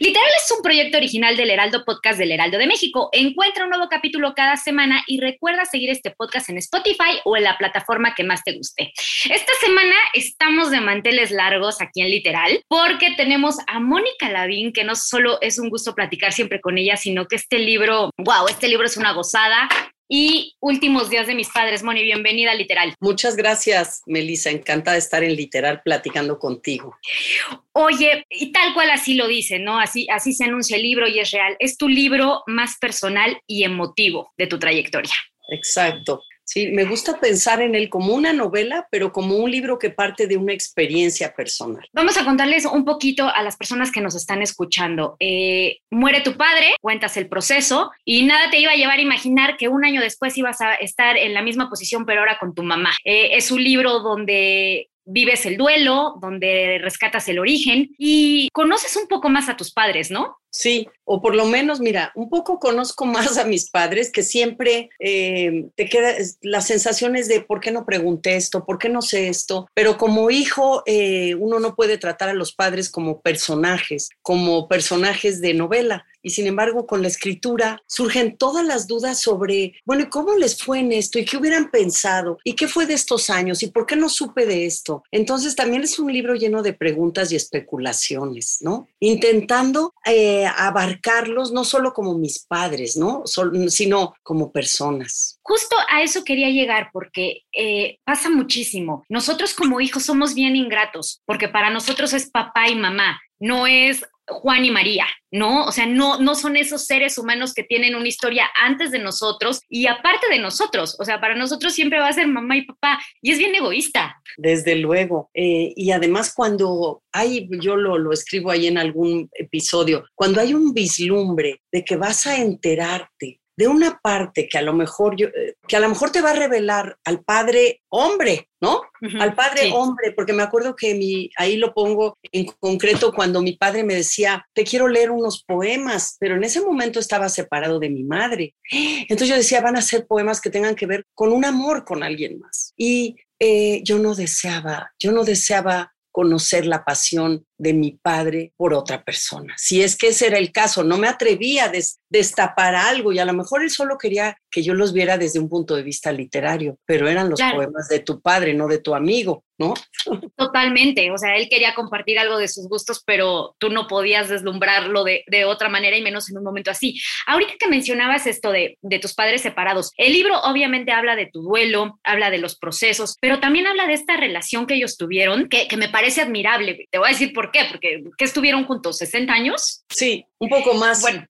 Literal es un proyecto original del Heraldo Podcast del Heraldo de México. Encuentra un nuevo capítulo cada semana y recuerda seguir este podcast en Spotify o en la plataforma que más te guste. Esta semana estamos de manteles largos aquí en Literal porque tenemos a Mónica Lavín, que no solo es un gusto platicar siempre con ella, sino que este libro, wow, este libro es una gozada y Últimos días de mis padres. Moni, bienvenida a Literal. Muchas gracias, Melissa. Encantada de estar en Literal platicando contigo. Oye, y tal cual así lo dice, ¿no? Así, así se anuncia el libro y es real. Es tu libro más personal y emotivo de tu trayectoria. Exacto. Sí, me gusta pensar en él como una novela, pero como un libro que parte de una experiencia personal. Vamos a contarles un poquito a las personas que nos están escuchando. Eh, muere tu padre, cuentas el proceso y nada te iba a llevar a imaginar que un año después ibas a estar en la misma posición, pero ahora con tu mamá. Eh, es un libro donde vives el duelo, donde rescatas el origen y conoces un poco más a tus padres, ¿no? Sí, o por lo menos, mira, un poco conozco más a mis padres, que siempre eh, te queda las sensaciones de por qué no pregunté esto, por qué no sé esto, pero como hijo eh, uno no puede tratar a los padres como personajes, como personajes de novela. Y sin embargo, con la escritura surgen todas las dudas sobre, bueno, ¿y cómo les fue en esto? ¿Y qué hubieran pensado? ¿Y qué fue de estos años? ¿Y por qué no supe de esto? Entonces también es un libro lleno de preguntas y especulaciones, ¿no? Intentando eh, abarcarlos no solo como mis padres, ¿no? sino como personas. Justo a eso quería llegar porque eh, pasa muchísimo. Nosotros como hijos somos bien ingratos porque para nosotros es papá y mamá, no es Juan y María, ¿no? O sea, no, no son esos seres humanos que tienen una historia antes de nosotros y aparte de nosotros. O sea, para nosotros siempre va a ser mamá y papá y es bien egoísta. Desde luego. Eh, y además cuando hay, yo lo, lo escribo ahí en algún episodio, cuando hay un vislumbre de que vas a enterarte de una parte que a lo mejor yo, eh, que a lo mejor te va a revelar al padre hombre, ¿no? al padre hombre, porque me acuerdo que mi, ahí lo pongo en concreto cuando mi padre me decía, te quiero leer unos poemas, pero en ese momento estaba separado de mi madre. Entonces yo decía, van a ser poemas que tengan que ver con un amor con alguien más. Y eh, yo no deseaba, yo no deseaba conocer la pasión de mi padre por otra persona. Si es que ese era el caso, no me atrevía a destapar algo y a lo mejor él solo quería que yo los viera desde un punto de vista literario, pero eran los poemas de tu padre, no de tu amigo, ¿no? Totalmente, o sea, él quería compartir algo de sus gustos, pero tú no podías deslumbrarlo de, de otra manera y menos en un momento así. Ahorita que mencionabas esto de, de tus padres separados, el libro obviamente habla de tu duelo, habla de los procesos, pero también habla de esta relación que ellos tuvieron, que, que me parece admirable. Te voy a decir por qué, porque ¿qué estuvieron juntos? ¿60 años? Sí, un poco más. Bueno,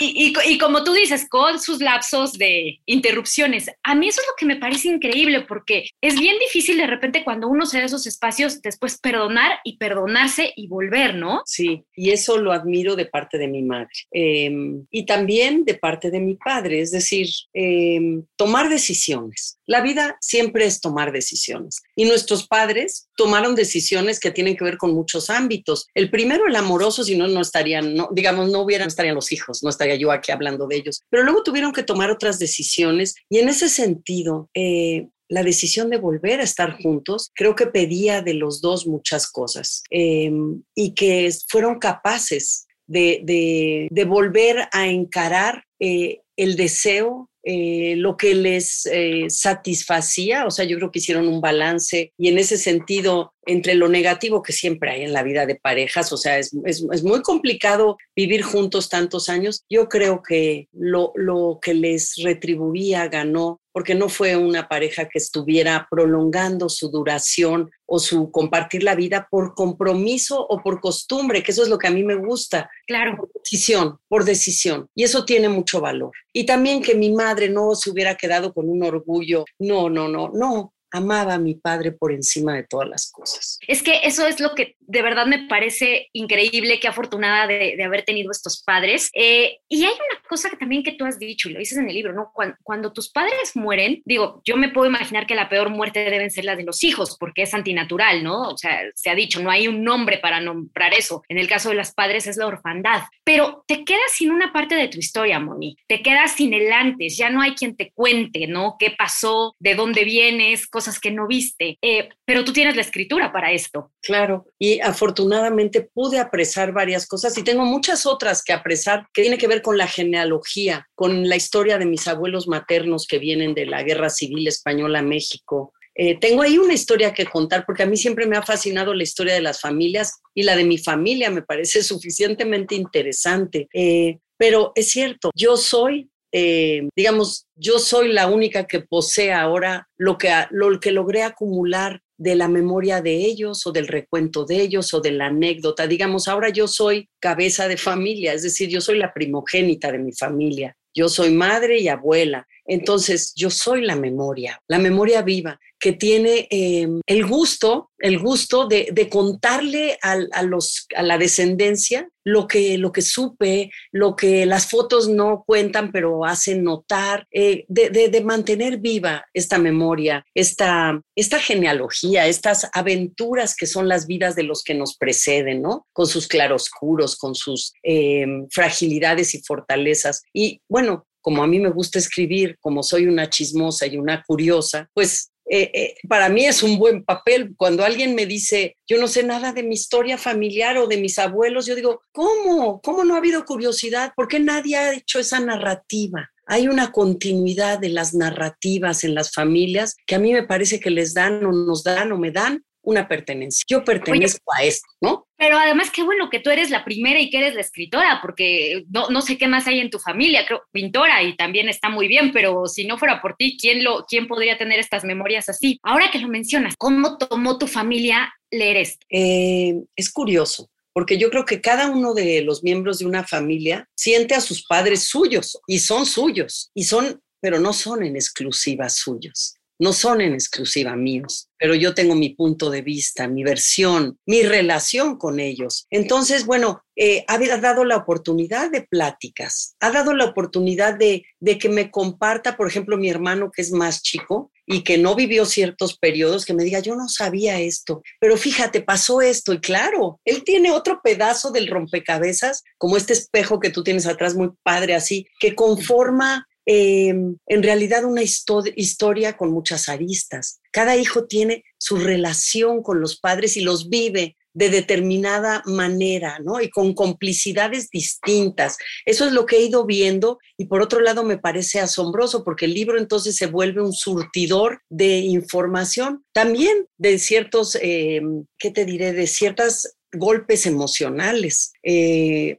y, y, y, como tú dices, con sus lapsos de interrupciones, a mí eso es lo que me parece increíble, porque es bien difícil de repente cuando uno se da esos espacios, después perdonar y perdonarse y volver, ¿no? Sí, y eso lo admiro de parte de mi madre. Eh, y también de parte de mi padre, es decir, eh, tomar decisiones. La vida siempre es tomar decisiones. Y nuestros padres tomaron decisiones que tienen que ver con muchos ámbitos. El primero, el amoroso, si no, no estarían, no, digamos, no hubieran, estarían los hijos, no estaría yo aquí hablando de ellos. Pero luego tuvieron que tomar otras decisiones y en ese sentido, eh, la decisión de volver a estar juntos, creo que pedía de los dos muchas cosas eh, y que fueron capaces de, de, de volver a encarar eh, el deseo eh, lo que les eh, satisfacía, o sea, yo creo que hicieron un balance y en ese sentido, entre lo negativo que siempre hay en la vida de parejas, o sea, es, es, es muy complicado vivir juntos tantos años, yo creo que lo, lo que les retribuía, ganó, porque no fue una pareja que estuviera prolongando su duración o su compartir la vida por compromiso o por costumbre, que eso es lo que a mí me gusta. Claro. Por decisión, por decisión. Y eso tiene mucho valor. Y también que mi madre no se hubiera quedado con un orgullo. No, no, no, no amaba a mi padre por encima de todas las cosas. Es que eso es lo que de verdad me parece increíble, qué afortunada de, haber tenido estos padres. Eh, y hay una cosa que también que tú has dicho y lo dices en el libro, ¿no? Cuando, tus padres mueren, digo, yo me puedo imaginar que la peor muerte deben ser la de los hijos, porque es antinatural, ¿no? O sea, se ha dicho, no hay un nombre para nombrar eso. En el caso de las padres es la orfandad. Pero te quedas sin una parte de tu historia, Moni. Te quedas sin el antes, ya no hay quien te cuente, ¿no? ¿Qué pasó? ¿De dónde vienes? cosas que no viste, eh, pero tú tienes la escritura para esto. Claro, y afortunadamente pude apresar varias cosas y tengo muchas otras que apresar que tiene que ver con la genealogía, con la historia de mis abuelos maternos que vienen de la Guerra Civil Española a México, eh, tengo ahí una historia que contar porque a mí siempre me ha fascinado la historia de las familias y la de mi familia me parece suficientemente interesante. Eh, pero es cierto, yo soy eh, digamos, yo soy la única que posee ahora lo que, lo que logré acumular de la memoria de ellos o del recuento de ellos o de la anécdota. Digamos, ahora yo soy cabeza de familia, es decir, yo soy la primogénita de mi familia. Yo soy madre y abuela. Entonces, yo soy la memoria, la memoria viva que tiene em, el gusto, el gusto de, contarle a, los, a la descendencia lo que, lo que supe, lo que las fotos no cuentan, pero hacen notar, eh, de, mantener viva esta memoria, esta, esta genealogía, estas aventuras que son las vidas de los que nos preceden, ¿no? Con sus claroscuros, con sus em, fragilidades y fortalezas. Y bueno, como a mí me gusta escribir, como soy una chismosa y una curiosa, pues eh, eh, para mí es un buen papel. Cuando alguien me dice, yo no sé nada de mi historia familiar o de mis abuelos, yo digo, ¿cómo? ¿Cómo no ha habido curiosidad? ¿Por qué nadie ha hecho esa narrativa? Hay una continuidad de las narrativas en las familias que a mí me parece que les dan o nos dan o me dan una pertenencia. Yo pertenezco a esto, ¿no? Pero además, qué bueno que tú eres la primera y que eres la escritora, porque no, no sé qué más hay en tu familia, creo, pintora y también está muy bien, pero si no fuera por ti, ¿quién, lo, quién podría tener estas memorias así? Ahora que lo mencionas, ¿cómo tomó tu familia leer esto? Eh, es curioso porque yo creo que cada uno de los miembros de una familia siente a sus padres suyos y son suyos y son, pero no son en exclusiva suyos no son en exclusiva míos, pero yo tengo mi punto de vista, mi versión, mi relación con ellos. Entonces, bueno, eh, ha dado la oportunidad de pláticas, ha dado la oportunidad de, de que me comparta, por ejemplo, mi hermano que es más chico y que no vivió ciertos periodos, que me diga, yo no sabía esto, pero fíjate, pasó esto y claro, él tiene otro pedazo del rompecabezas, como este espejo que tú tienes atrás, muy padre así, que conforma eh, en realidad una historia con muchas aristas. Cada hijo tiene su relación con los padres y los vive de determinada manera, ¿no? Y con complicidades distintas. Eso es lo que he ido viendo y por otro lado me parece asombroso porque el libro entonces se vuelve un surtidor de información, también de ciertos, eh, ¿qué te diré? De ciertas golpes emocionales. Eh,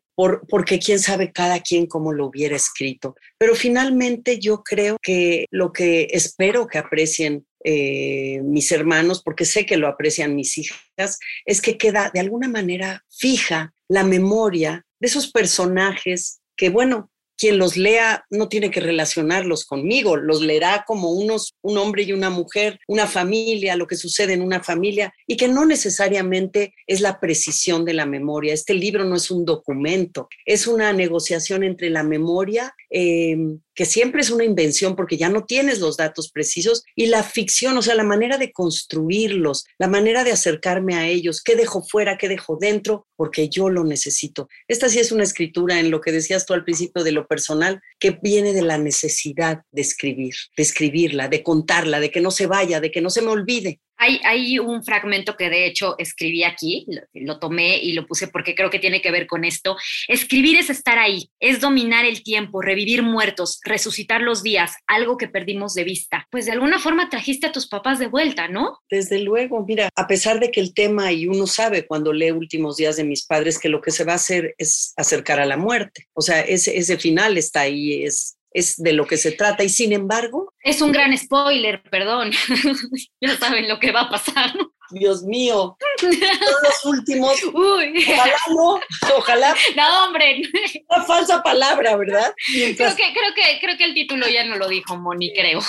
porque quién sabe cada quien cómo lo hubiera escrito. Pero finalmente yo creo que lo que espero que aprecien eh, mis hermanos, porque sé que lo aprecian mis hijas, es que queda de alguna manera fija la memoria de esos personajes que, bueno, quien los lea no tiene que relacionarlos conmigo, los leerá como unos, un hombre y una mujer, una familia, lo que sucede en una familia, y que no necesariamente es la precisión de la memoria. Este libro no es un documento, es una negociación entre la memoria Em, que siempre es una invención porque ya no tienes los datos precisos, y la ficción, o sea, la manera de construirlos, la manera de acercarme a ellos, qué dejo fuera, qué dejo dentro, porque yo lo necesito. Esta sí es una escritura en lo que decías tú al principio de lo personal, que viene de la necesidad de escribir, de escribirla, de contarla, de que no se vaya, de que no se me olvide. Hay, un fragmento que de hecho escribí aquí, lo, tomé y lo puse porque creo que tiene que ver con esto. Escribir es estar ahí, es dominar el tiempo, revivir muertos, resucitar los días, algo que perdimos de vista. Pues de alguna forma trajiste a tus papás de vuelta, ¿no? Desde luego, mira, a pesar de que el tema, y uno sabe cuando lee Últimos días de mis padres, que lo que se va a hacer es acercar a la muerte. O sea, ese, ese final está ahí, es es de lo que se trata. Y sin embargo... Es un gran spoiler, perdón. ya saben lo que va a pasar. Dios mío, los últimos. Uy. Ojalá no, ojalá. No, hombre. Una falsa palabra, ¿verdad? Creo, que, creo, que, creo que el título ya no lo dijo Moni, creo.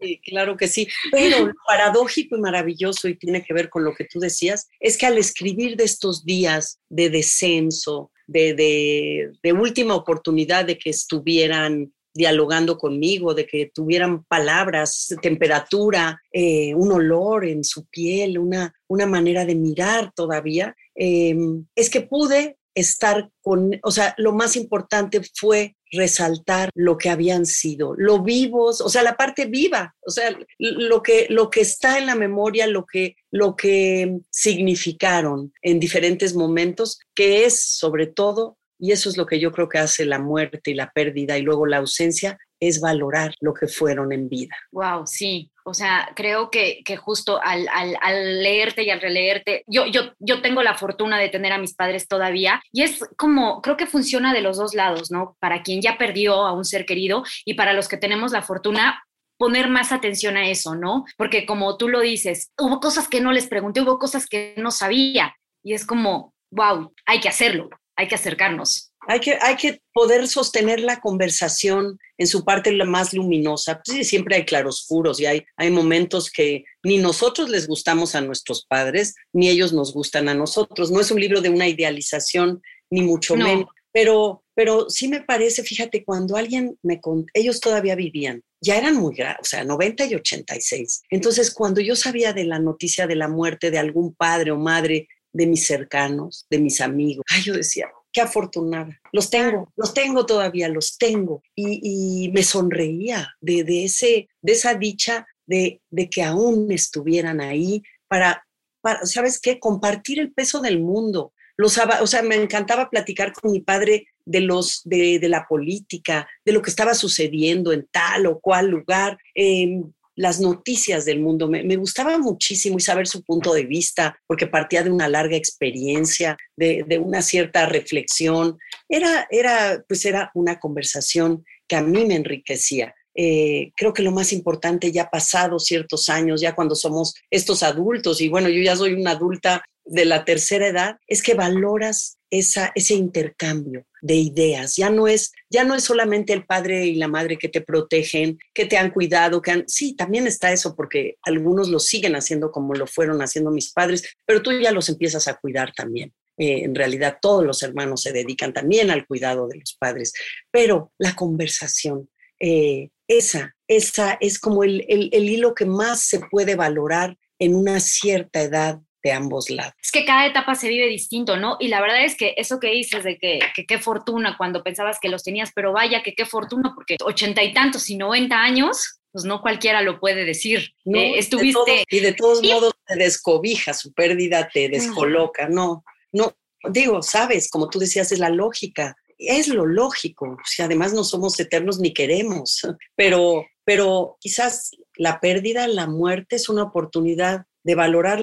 Sí, claro que sí. Pero lo paradójico y maravilloso, y tiene que ver con lo que tú decías, es que al escribir de estos días de descenso, de, de, de última oportunidad de que estuvieran dialogando conmigo, de que tuvieran palabras, temperatura, eh, un olor en su piel, una, una manera de mirar todavía, em, es que pude estar con, o sea, lo más importante fue resaltar lo que habían sido, lo vivos, o sea, la parte viva, o sea, lo que, lo que está en la memoria, lo que, lo que significaron en diferentes momentos, que es sobre todo y eso es lo que yo creo que hace la muerte y la pérdida y luego la ausencia, es valorar lo que fueron en vida. Wow, sí. O sea, creo que, que justo al, al, al, leerte y al releerte, yo, yo, yo tengo la fortuna de tener a mis padres todavía y es como, creo que funciona de los dos lados, ¿no? Para quien ya perdió a un ser querido y para los que tenemos la fortuna, poner más atención a eso, ¿no? Porque como tú lo dices, hubo cosas que no les pregunté, hubo cosas que no sabía y es como, wow, hay que hacerlo hay que acercarnos. Hay que, hay que poder sostener la conversación en su parte la más luminosa. Sí, siempre hay claroscuros y hay, hay momentos que ni nosotros les gustamos a nuestros padres, ni ellos nos gustan a nosotros. No es un libro de una idealización, ni mucho menos. Pero, pero sí me parece, fíjate, cuando alguien me contó, ellos todavía vivían, ya eran muy grandes, o sea, 90 y 86. Entonces, cuando yo sabía de la noticia de la muerte de algún padre o madre de mis cercanos, de mis amigos. Ay, yo decía, qué afortunada. Los tengo, los tengo todavía, los tengo. Y, me sonreía de, ese, de esa dicha de, de, que aún estuvieran ahí para, para, ¿sabes qué? Compartir el peso del mundo. Los, o sea, me encantaba platicar con mi padre de, los, de, de la política, de lo que estaba sucediendo en tal o cual lugar. Eh, las noticias del mundo. Me, gustaba muchísimo y saber su punto de vista, porque partía de una larga experiencia, de, una cierta reflexión. Era, era, pues era una conversación que a mí me enriquecía. Eh, creo que lo más importante ya pasado ciertos años, ya cuando somos estos adultos, y bueno, yo ya soy una adulta de la tercera edad, es que valoras esa, ese intercambio de ideas. Ya no es, ya no es solamente el padre y la madre que te protegen, que te han cuidado, que han, sí, también está eso porque algunos lo siguen haciendo como lo fueron haciendo mis padres, pero tú ya los empiezas a cuidar también. Eh, en realidad todos los hermanos se dedican también al cuidado de los padres, pero la conversación, eh, esa, esa es como el, el, el hilo que más se puede valorar en una cierta edad ambos lados. Es que cada etapa se vive distinto, ¿no? Y la verdad es que eso que dices de que, qué fortuna cuando pensabas que los tenías, pero vaya que qué fortuna, porque ochenta y tantos y noventa años, pues no cualquiera lo puede decir. No, eh, estuviste... y de todos modos te descobija, su pérdida te descoloca, no, no, digo, sabes, como tú decías, es la lógica, es lo lógico, si además no somos eternos ni queremos, pero, pero quizás la pérdida, la muerte es una oportunidad de valorar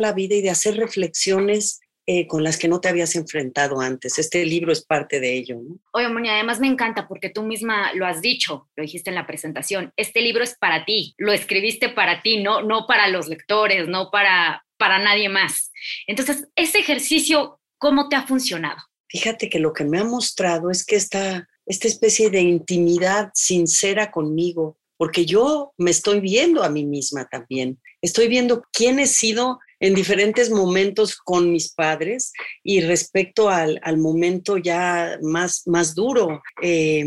La vida y de hacer reflexiones eh, con las que no te habías enfrentado antes. Este libro es parte de ello. ¿no? Oye, Moni, además me encanta porque tú misma lo has dicho, lo dijiste en la presentación. Este libro es para ti, lo escribiste para ti, no, no para los lectores, no para, para nadie más. Entonces, ese ejercicio, ¿cómo te ha funcionado? Fíjate que lo que me ha mostrado es que esta, esta especie de intimidad sincera conmigo, porque yo me estoy viendo a mí misma también. Estoy viendo quién he sido en diferentes momentos con mis padres y respecto al, al momento ya más, más duro. Eh,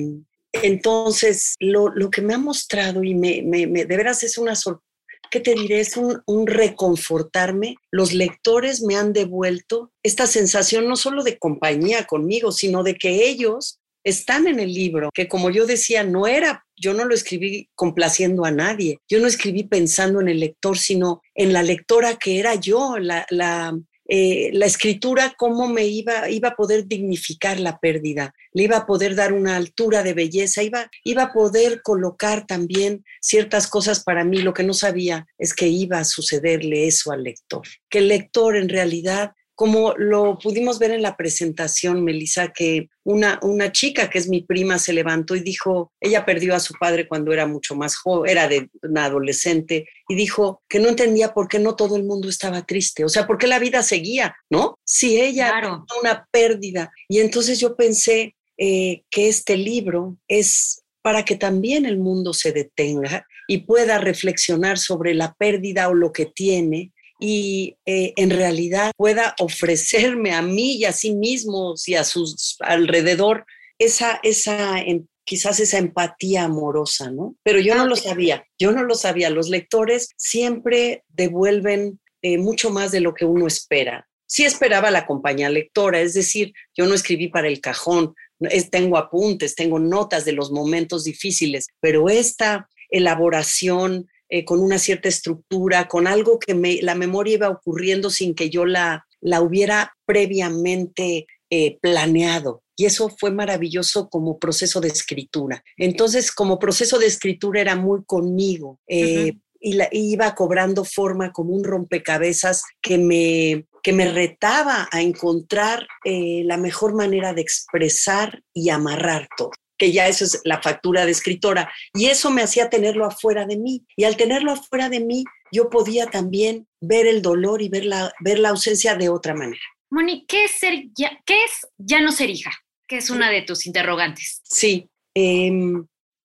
entonces, lo, lo, que me ha mostrado y me, me, de veras es una sorpresa. ¿Qué te diré? Es un, un, reconfortarme. Los lectores me han devuelto esta sensación no solo de compañía conmigo, sino de que ellos están en el libro, que como yo decía, no era, yo no lo escribí complaciendo a nadie, yo no escribí pensando en el lector, sino en la lectora que era yo, la, la, eh, la escritura, cómo me iba, iba a poder dignificar la pérdida, le iba a poder dar una altura de belleza, iba, iba a poder colocar también ciertas cosas para mí. Lo que no sabía es que iba a sucederle eso al lector, que el lector en realidad como lo pudimos ver en la presentación, Melissa, que una, una chica que es mi prima se levantó y dijo, ella perdió a su padre cuando era mucho más joven, era de una adolescente, y dijo que no entendía por qué no todo el mundo estaba triste, o sea, por qué la vida seguía, ¿no? Si ella Claro. una pérdida. Y entonces yo pensé eh, que este libro es para que también el mundo se detenga y pueda reflexionar sobre la pérdida o lo que tiene y eh, en realidad pueda ofrecerme a mí y a sí mismos y a sus alrededor esa, esa quizás esa empatía amorosa, ¿no? Pero yo no lo sabía, yo no lo sabía. Los lectores siempre devuelven eh, mucho más de lo que uno espera. Sí esperaba la compañía lectora, es decir, yo no escribí para el cajón, es, tengo apuntes, tengo notas de los momentos difíciles, pero esta elaboración eh, con una cierta estructura, con algo que me, la memoria iba ocurriendo sin que yo la, la hubiera previamente eh, planeado. Y eso fue maravilloso como proceso de escritura. Entonces, como proceso de escritura era muy conmigo. Eh, uh -huh. Y la, iba cobrando forma como un rompecabezas que me, que me retaba a encontrar eh, la mejor manera de expresar y amarrar todo que ya eso es la factura de escritora. Y eso me hacía tenerlo afuera de mí. Y al tenerlo afuera de mí, yo podía también ver el dolor y ver la, ver la ausencia de otra manera. Moni, ¿qué es, ser ya, ¿qué es ya no ser hija? Que es una de tus interrogantes. Sí, eh,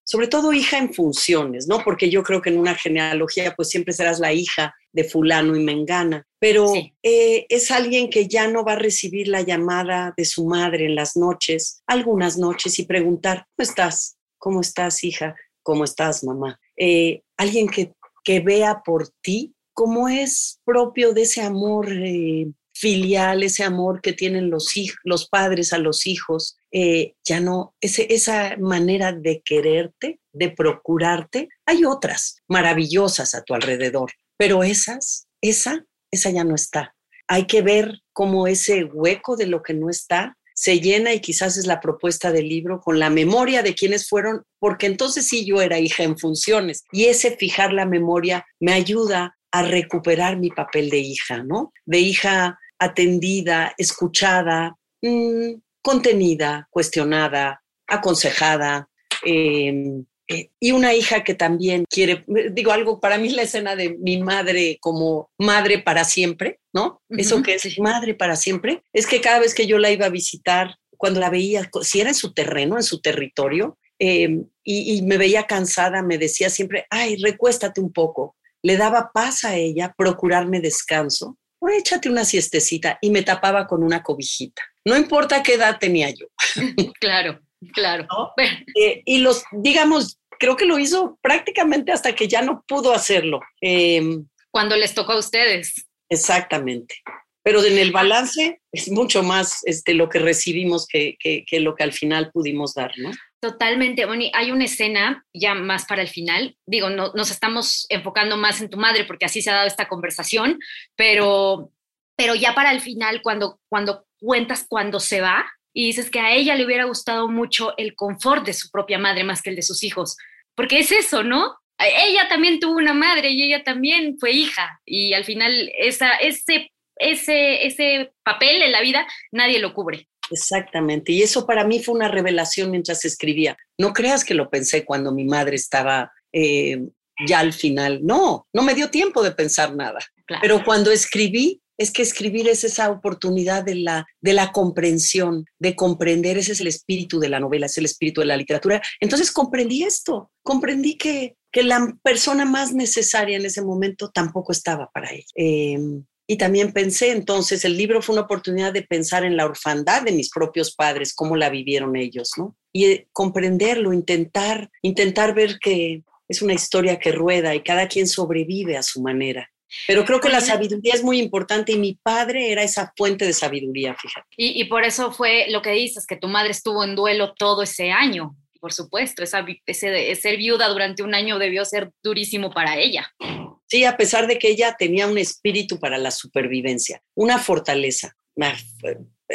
sobre todo hija en funciones, ¿no? Porque yo creo que en una genealogía pues siempre serás la hija de fulano y mengana, pero sí. eh, es alguien que ya no va a recibir la llamada de su madre en las noches, algunas noches, y preguntar, ¿cómo estás? ¿Cómo estás, hija? ¿Cómo estás, mamá? Eh, alguien que, que vea por ti como es propio de ese amor eh, filial, ese amor que tienen los, hijos, los padres a los hijos, eh, ya no, ese, esa manera de quererte, de procurarte, hay otras maravillosas a tu alrededor, pero esas, esa, esa ya no está. Hay que ver cómo ese hueco de lo que no está se llena y quizás es la propuesta del libro con la memoria de quienes fueron, porque entonces sí yo era hija en funciones y ese fijar la memoria me ayuda a recuperar mi papel de hija, ¿no? De hija atendida, escuchada, mmm, contenida, cuestionada, aconsejada. Eh, eh, y una hija que también quiere, digo algo, para mí la escena de mi madre como madre para siempre, ¿no? Uh -huh, Eso que es madre para siempre, es que cada vez que yo la iba a visitar, cuando la veía, si era en su terreno, en su territorio, eh, y, y me veía cansada, me decía siempre, ay, recuéstate un poco. Le daba paz a ella, procurarme descanso, o échate una siestecita y me tapaba con una cobijita. No importa qué edad tenía yo. claro, claro. ¿No? Eh, y los, digamos, creo que lo hizo prácticamente hasta que ya no pudo hacerlo. Eh, Cuando les tocó a ustedes. Exactamente. Pero en el balance es mucho más este, lo que recibimos que, que, que lo que al final pudimos dar, ¿no? Totalmente, Moni. Hay una escena ya más para el final. Digo, no, nos estamos enfocando más en tu madre porque así se ha dado esta conversación, pero, pero ya para el final, cuando, cuando cuentas cuando se va y dices que a ella le hubiera gustado mucho el confort de su propia madre más que el de sus hijos, porque es eso, ¿no? Ella también tuvo una madre y ella también fue hija y al final esa, ese ese, ese papel en la vida, nadie lo cubre. Exactamente. Y eso para mí fue una revelación mientras escribía. No creas que lo pensé cuando mi madre estaba eh, ya al final. No, no me dio tiempo de pensar nada. Pero cuando escribí, es que escribir es esa oportunidad de la, de la comprensión, de comprender, ese es el espíritu de la novela, es el espíritu de la literatura. Entonces comprendí esto, comprendí que, que la persona más necesaria en ese momento tampoco estaba para él. Em, y también pensé, entonces, el libro fue una oportunidad de pensar en la orfandad de mis propios padres, cómo la vivieron ellos, ¿no? Y eh, comprenderlo, intentar, intentar ver que es una historia que rueda y cada quien sobrevive a su manera. Pero creo que la sabiduría es muy importante y mi padre era esa fuente de sabiduría, fíjate. Y, por eso fue lo que dices, que tu madre estuvo en duelo todo ese año. Por supuesto, esa, ese, ser viuda durante un año debió ser durísimo para ella. Sí, a pesar de que ella tenía un espíritu para la supervivencia, una fortaleza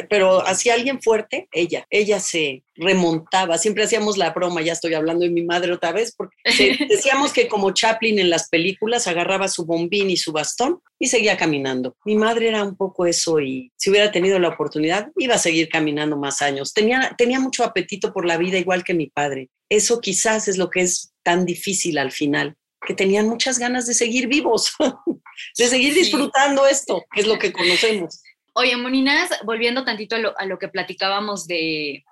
pero hacia alguien fuerte, ella, ella se remontaba, siempre hacíamos la broma, ya estoy hablando de mi madre otra vez, porque decíamos que como Chaplin en las películas agarraba su bombín y su bastón y seguía caminando. Mi madre era un poco eso y si hubiera tenido la oportunidad iba a seguir caminando más años. Tenía, tenía mucho apetito por la vida igual que mi padre. Eso quizás es lo que es tan difícil al final, que tenían muchas ganas de seguir vivos, de seguir disfrutando esto, que es lo que conocemos. Oye, Moninas, volviendo tantito a lo, que platicábamos de,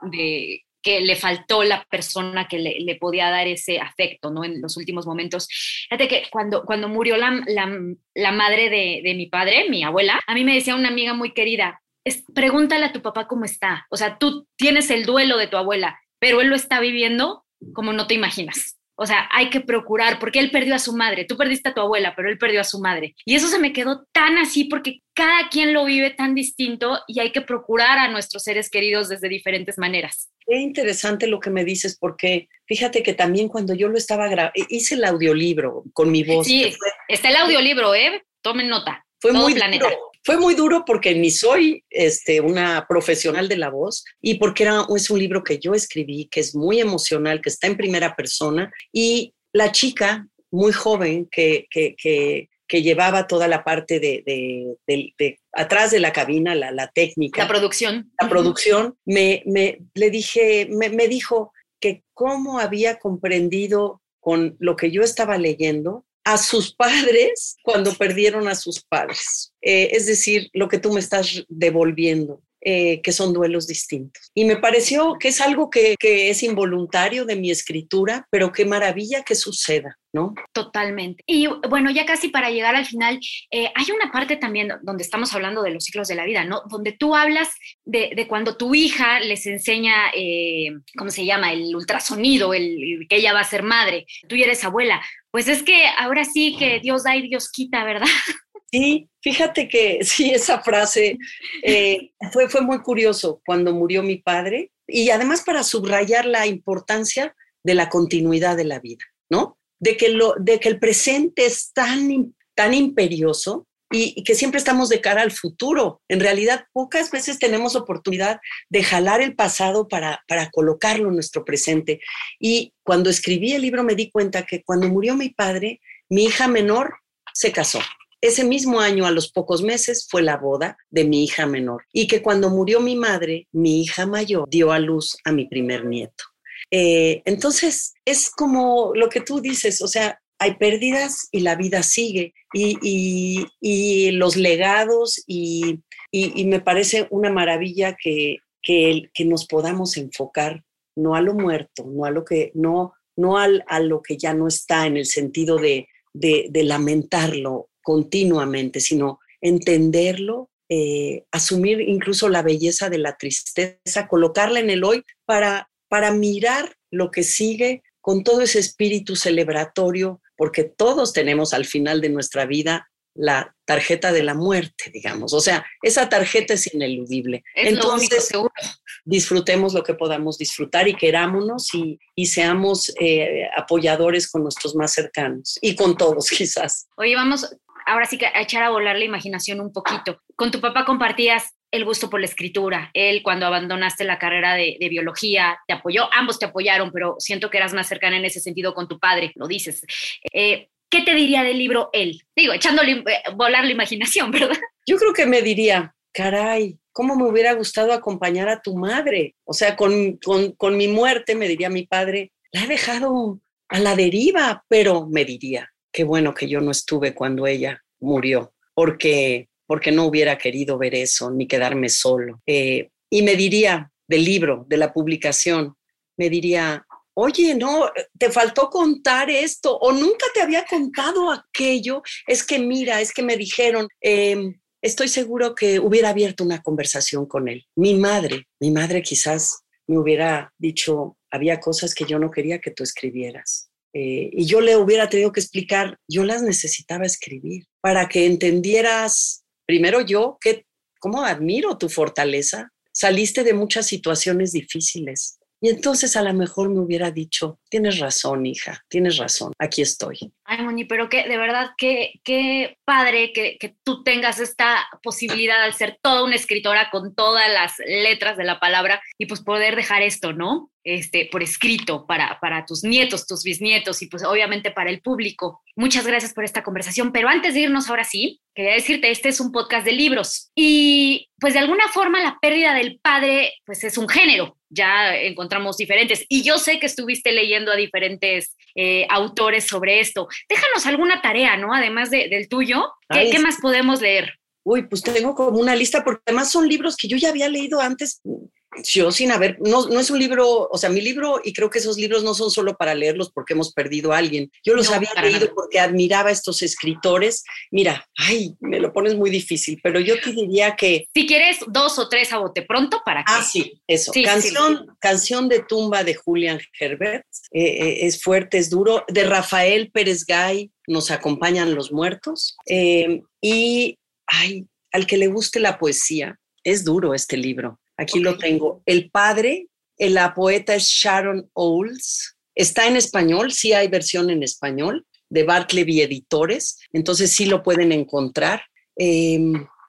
que le faltó la persona que le, podía dar ese afecto, ¿no? En los últimos momentos. Fíjate que cuando, cuando murió la, la, madre de, de, mi padre, mi abuela, a mí me decía una amiga muy querida, es, pregúntale a tu papá cómo está. O sea, tú tienes el duelo de tu abuela, pero él lo está viviendo como no te imaginas. O sea, hay que procurar, porque él perdió a su madre, tú perdiste a tu abuela, pero él perdió a su madre. Y eso se me quedó tan así porque cada quien lo vive tan distinto y hay que procurar a nuestros seres queridos desde diferentes maneras. Qué interesante lo que me dices, porque fíjate que también cuando yo lo estaba grabando, hice el audiolibro con mi voz. Sí, está el audiolibro, ¿eh? Tomen nota. Fue muy planeta. Fue muy duro porque ni soy este, una profesional de la voz y porque era, es un libro que yo escribí, que es muy emocional, que está en primera persona y la chica muy joven que, que, que, que llevaba toda la parte de, de, de, atrás de la cabina, la, la, técnica. La producción. La producción, me, me, le dije, me, me dijo que cómo había comprendido con lo que yo estaba leyendo a sus padres cuando perdieron a sus padres. Eh, es decir, lo que tú me estás devolviendo. Eh, que son duelos distintos. Y me pareció que es algo que, es involuntario de mi escritura, pero qué maravilla que suceda, ¿no? Totalmente. Y bueno, ya casi para llegar al final, eh, hay una parte también donde estamos hablando de los ciclos de la vida, ¿no? Donde tú hablas de, cuando tu hija les enseña, ¿cómo se llama? El ultrasonido, el, que ella va a ser madre, tú ya eres abuela. Pues es que ahora sí que Dios da y Dios quita, ¿verdad? Sí, fíjate que sí, esa frase eh, fue, fue muy curioso cuando murió mi padre y además para subrayar la importancia de la continuidad de la vida, ¿no? De que, lo, de que el presente es tan, tan imperioso y, que siempre estamos de cara al futuro. En realidad, pocas veces tenemos oportunidad de jalar el pasado para, para colocarlo en nuestro presente. Y cuando escribí el libro me di cuenta que cuando murió mi padre, mi hija menor se casó. Ese mismo año, a los pocos meses, fue la boda de mi hija menor. Y que cuando murió mi madre, mi hija mayor dio a luz a mi primer nieto. Eh, entonces, es como lo que tú dices, o sea, hay pérdidas y la vida sigue y, los legados y, me parece una maravilla que, que, nos podamos enfocar no a lo muerto, no a lo que, no, no al, a lo que ya no está en el sentido de, de lamentarlo continuamente, sino entenderlo, eh, asumir incluso la belleza de la tristeza, colocarla en el hoy para, para mirar lo que sigue con todo ese espíritu celebratorio, porque todos tenemos al final de nuestra vida la tarjeta de la muerte, digamos. O sea, esa tarjeta es ineludible. Entonces, disfrutemos lo que podamos disfrutar y querámonos y, y seamos eh, apoyadores con nuestros más cercanos y con todos quizás. Oye, vamos ahora sí que echar a volar la imaginación un poquito. Con tu papá compartías el gusto por la escritura. Él, cuando abandonaste la carrera de, biología, te apoyó, ambos te apoyaron, pero siento que eras más cercana en ese sentido con tu padre, lo dices. Eh, ¿Qué te diría del libro él? Digo, echándole eh, volar la imaginación, ¿verdad? Yo creo que me diría, caray, ¿cómo me hubiera gustado acompañar a tu madre? O sea, con, con, con mi muerte, me diría mi padre, la he dejado a la deriva, pero me diría, qué bueno que yo no estuve cuando ella murió, porque, porque no hubiera querido ver eso, ni quedarme solo. Eh, y me diría, del libro, de la publicación, me diría, oye, no, te faltó contar esto o nunca te había contado aquello. Es que mira, es que me dijeron, em, estoy seguro que hubiera abierto una conversación con él. Mi madre, mi madre quizás me hubiera dicho, había cosas que yo no quería que tú escribieras. Eh, y yo le hubiera tenido que explicar, yo las necesitaba escribir para que entendieras, primero yo, que, cómo admiro tu fortaleza. Saliste de muchas situaciones difíciles. Y entonces a lo mejor me hubiera dicho, tienes razón, hija, tienes razón, aquí estoy. Ay, Moni, pero que de verdad, qué, qué padre que, que, tú tengas esta posibilidad de ser toda una escritora con todas las letras de la palabra y pues poder dejar esto, ¿no? Este, por escrito para, para tus nietos, tus bisnietos y pues obviamente para el público. Muchas gracias por esta conversación, pero antes de irnos ahora sí, quería decirte, este es un podcast de libros y pues de alguna forma la pérdida del padre pues es un género, ya encontramos diferentes y yo sé que estuviste leyendo a diferentes eh, autores sobre esto. Déjanos alguna tarea, ¿no? Además de, del tuyo, ¿qué, ¿qué más podemos leer? Uy, pues tengo como una lista, porque además son libros que yo ya había leído antes, yo sin haber, no, no es un libro, o sea, mi libro, y creo que esos libros no son solo para leerlos porque hemos perdido a alguien. Yo los No, había leído nada. porque admiraba a estos escritores. Mira, ay, me lo pones muy difícil, pero yo te diría que, Si quieres, dos o tres a bote pronto para que... ah, sí, eso, Sí, sí, canción, canción de tumba de Julian Herbert, eh, eh, es fuerte, es duro, de Rafael Pérez Gay, nos acompañan los muertos, eh, y, ay, al que le guste la poesía, es duro este libro. Aquí lo tengo. El padre, la poeta es Sharon Owles. Está en español, sí hay versión en español, de Bartleby Editores, entonces sí lo pueden encontrar. Eh,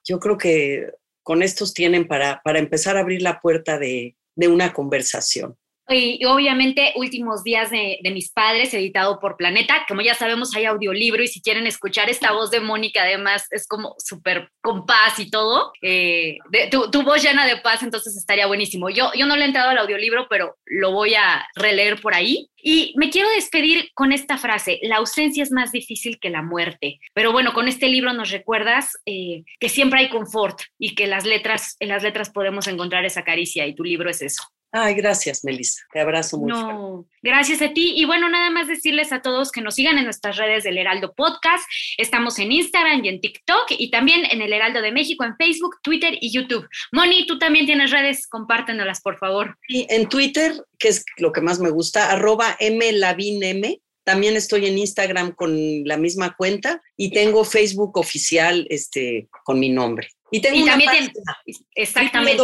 yo creo que con estos tienen para, para empezar a abrir la puerta de, de una conversación. Y obviamente Últimos Días de, de, Mis Padres, editado por Planeta. Como ya sabemos, hay audiolibro y si quieren escuchar esta voz de Mónica, además es como súper con paz y todo. Eh, de, tu, tu, voz llena de paz, entonces estaría buenísimo. Yo, yo no le he entrado al audiolibro, pero lo voy a releer por ahí. Y me quiero despedir con esta frase, la ausencia es más difícil que la muerte. Pero bueno, con este libro nos recuerdas eh, que siempre hay confort y que las letras, en las letras podemos encontrar esa caricia y tu libro es eso. Ay, gracias, Melissa. Te abrazo mucho. No, gracias a ti. Y bueno, nada más decirles a todos que nos sigan en nuestras redes del Heraldo Podcast. Estamos en Instagram y en TikTok y también en el Heraldo de México en Facebook, Twitter y YouTube. Moni, tú también tienes redes, compártenoslas, por favor. Sí, en Twitter, que es lo que más me gusta, arroba mlavinm. También estoy en Instagram con la misma cuenta y tengo Facebook oficial este, con mi nombre. Y tengo y una también página, exactamente.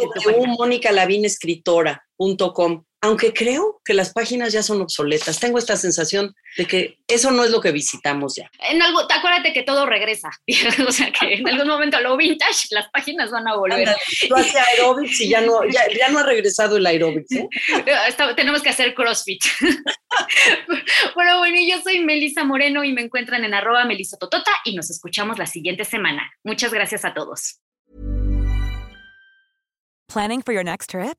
www.monicalavinescritora.com aunque creo que las páginas ya son obsoletas. Tengo esta sensación de que eso no es lo que visitamos ya. En algo, acuérdate que todo regresa. o sea, que en algún momento lo vintage, las páginas van a volver. Anda, tú haces aerobics y ya no, ya, ya no ha regresado el aerobics. ¿eh? Está, tenemos que hacer CrossFit. bueno, bueno, yo soy Melisa Moreno y me encuentran en arroba melisototota y nos escuchamos la siguiente semana. Muchas gracias a todos. Planning for your next trip?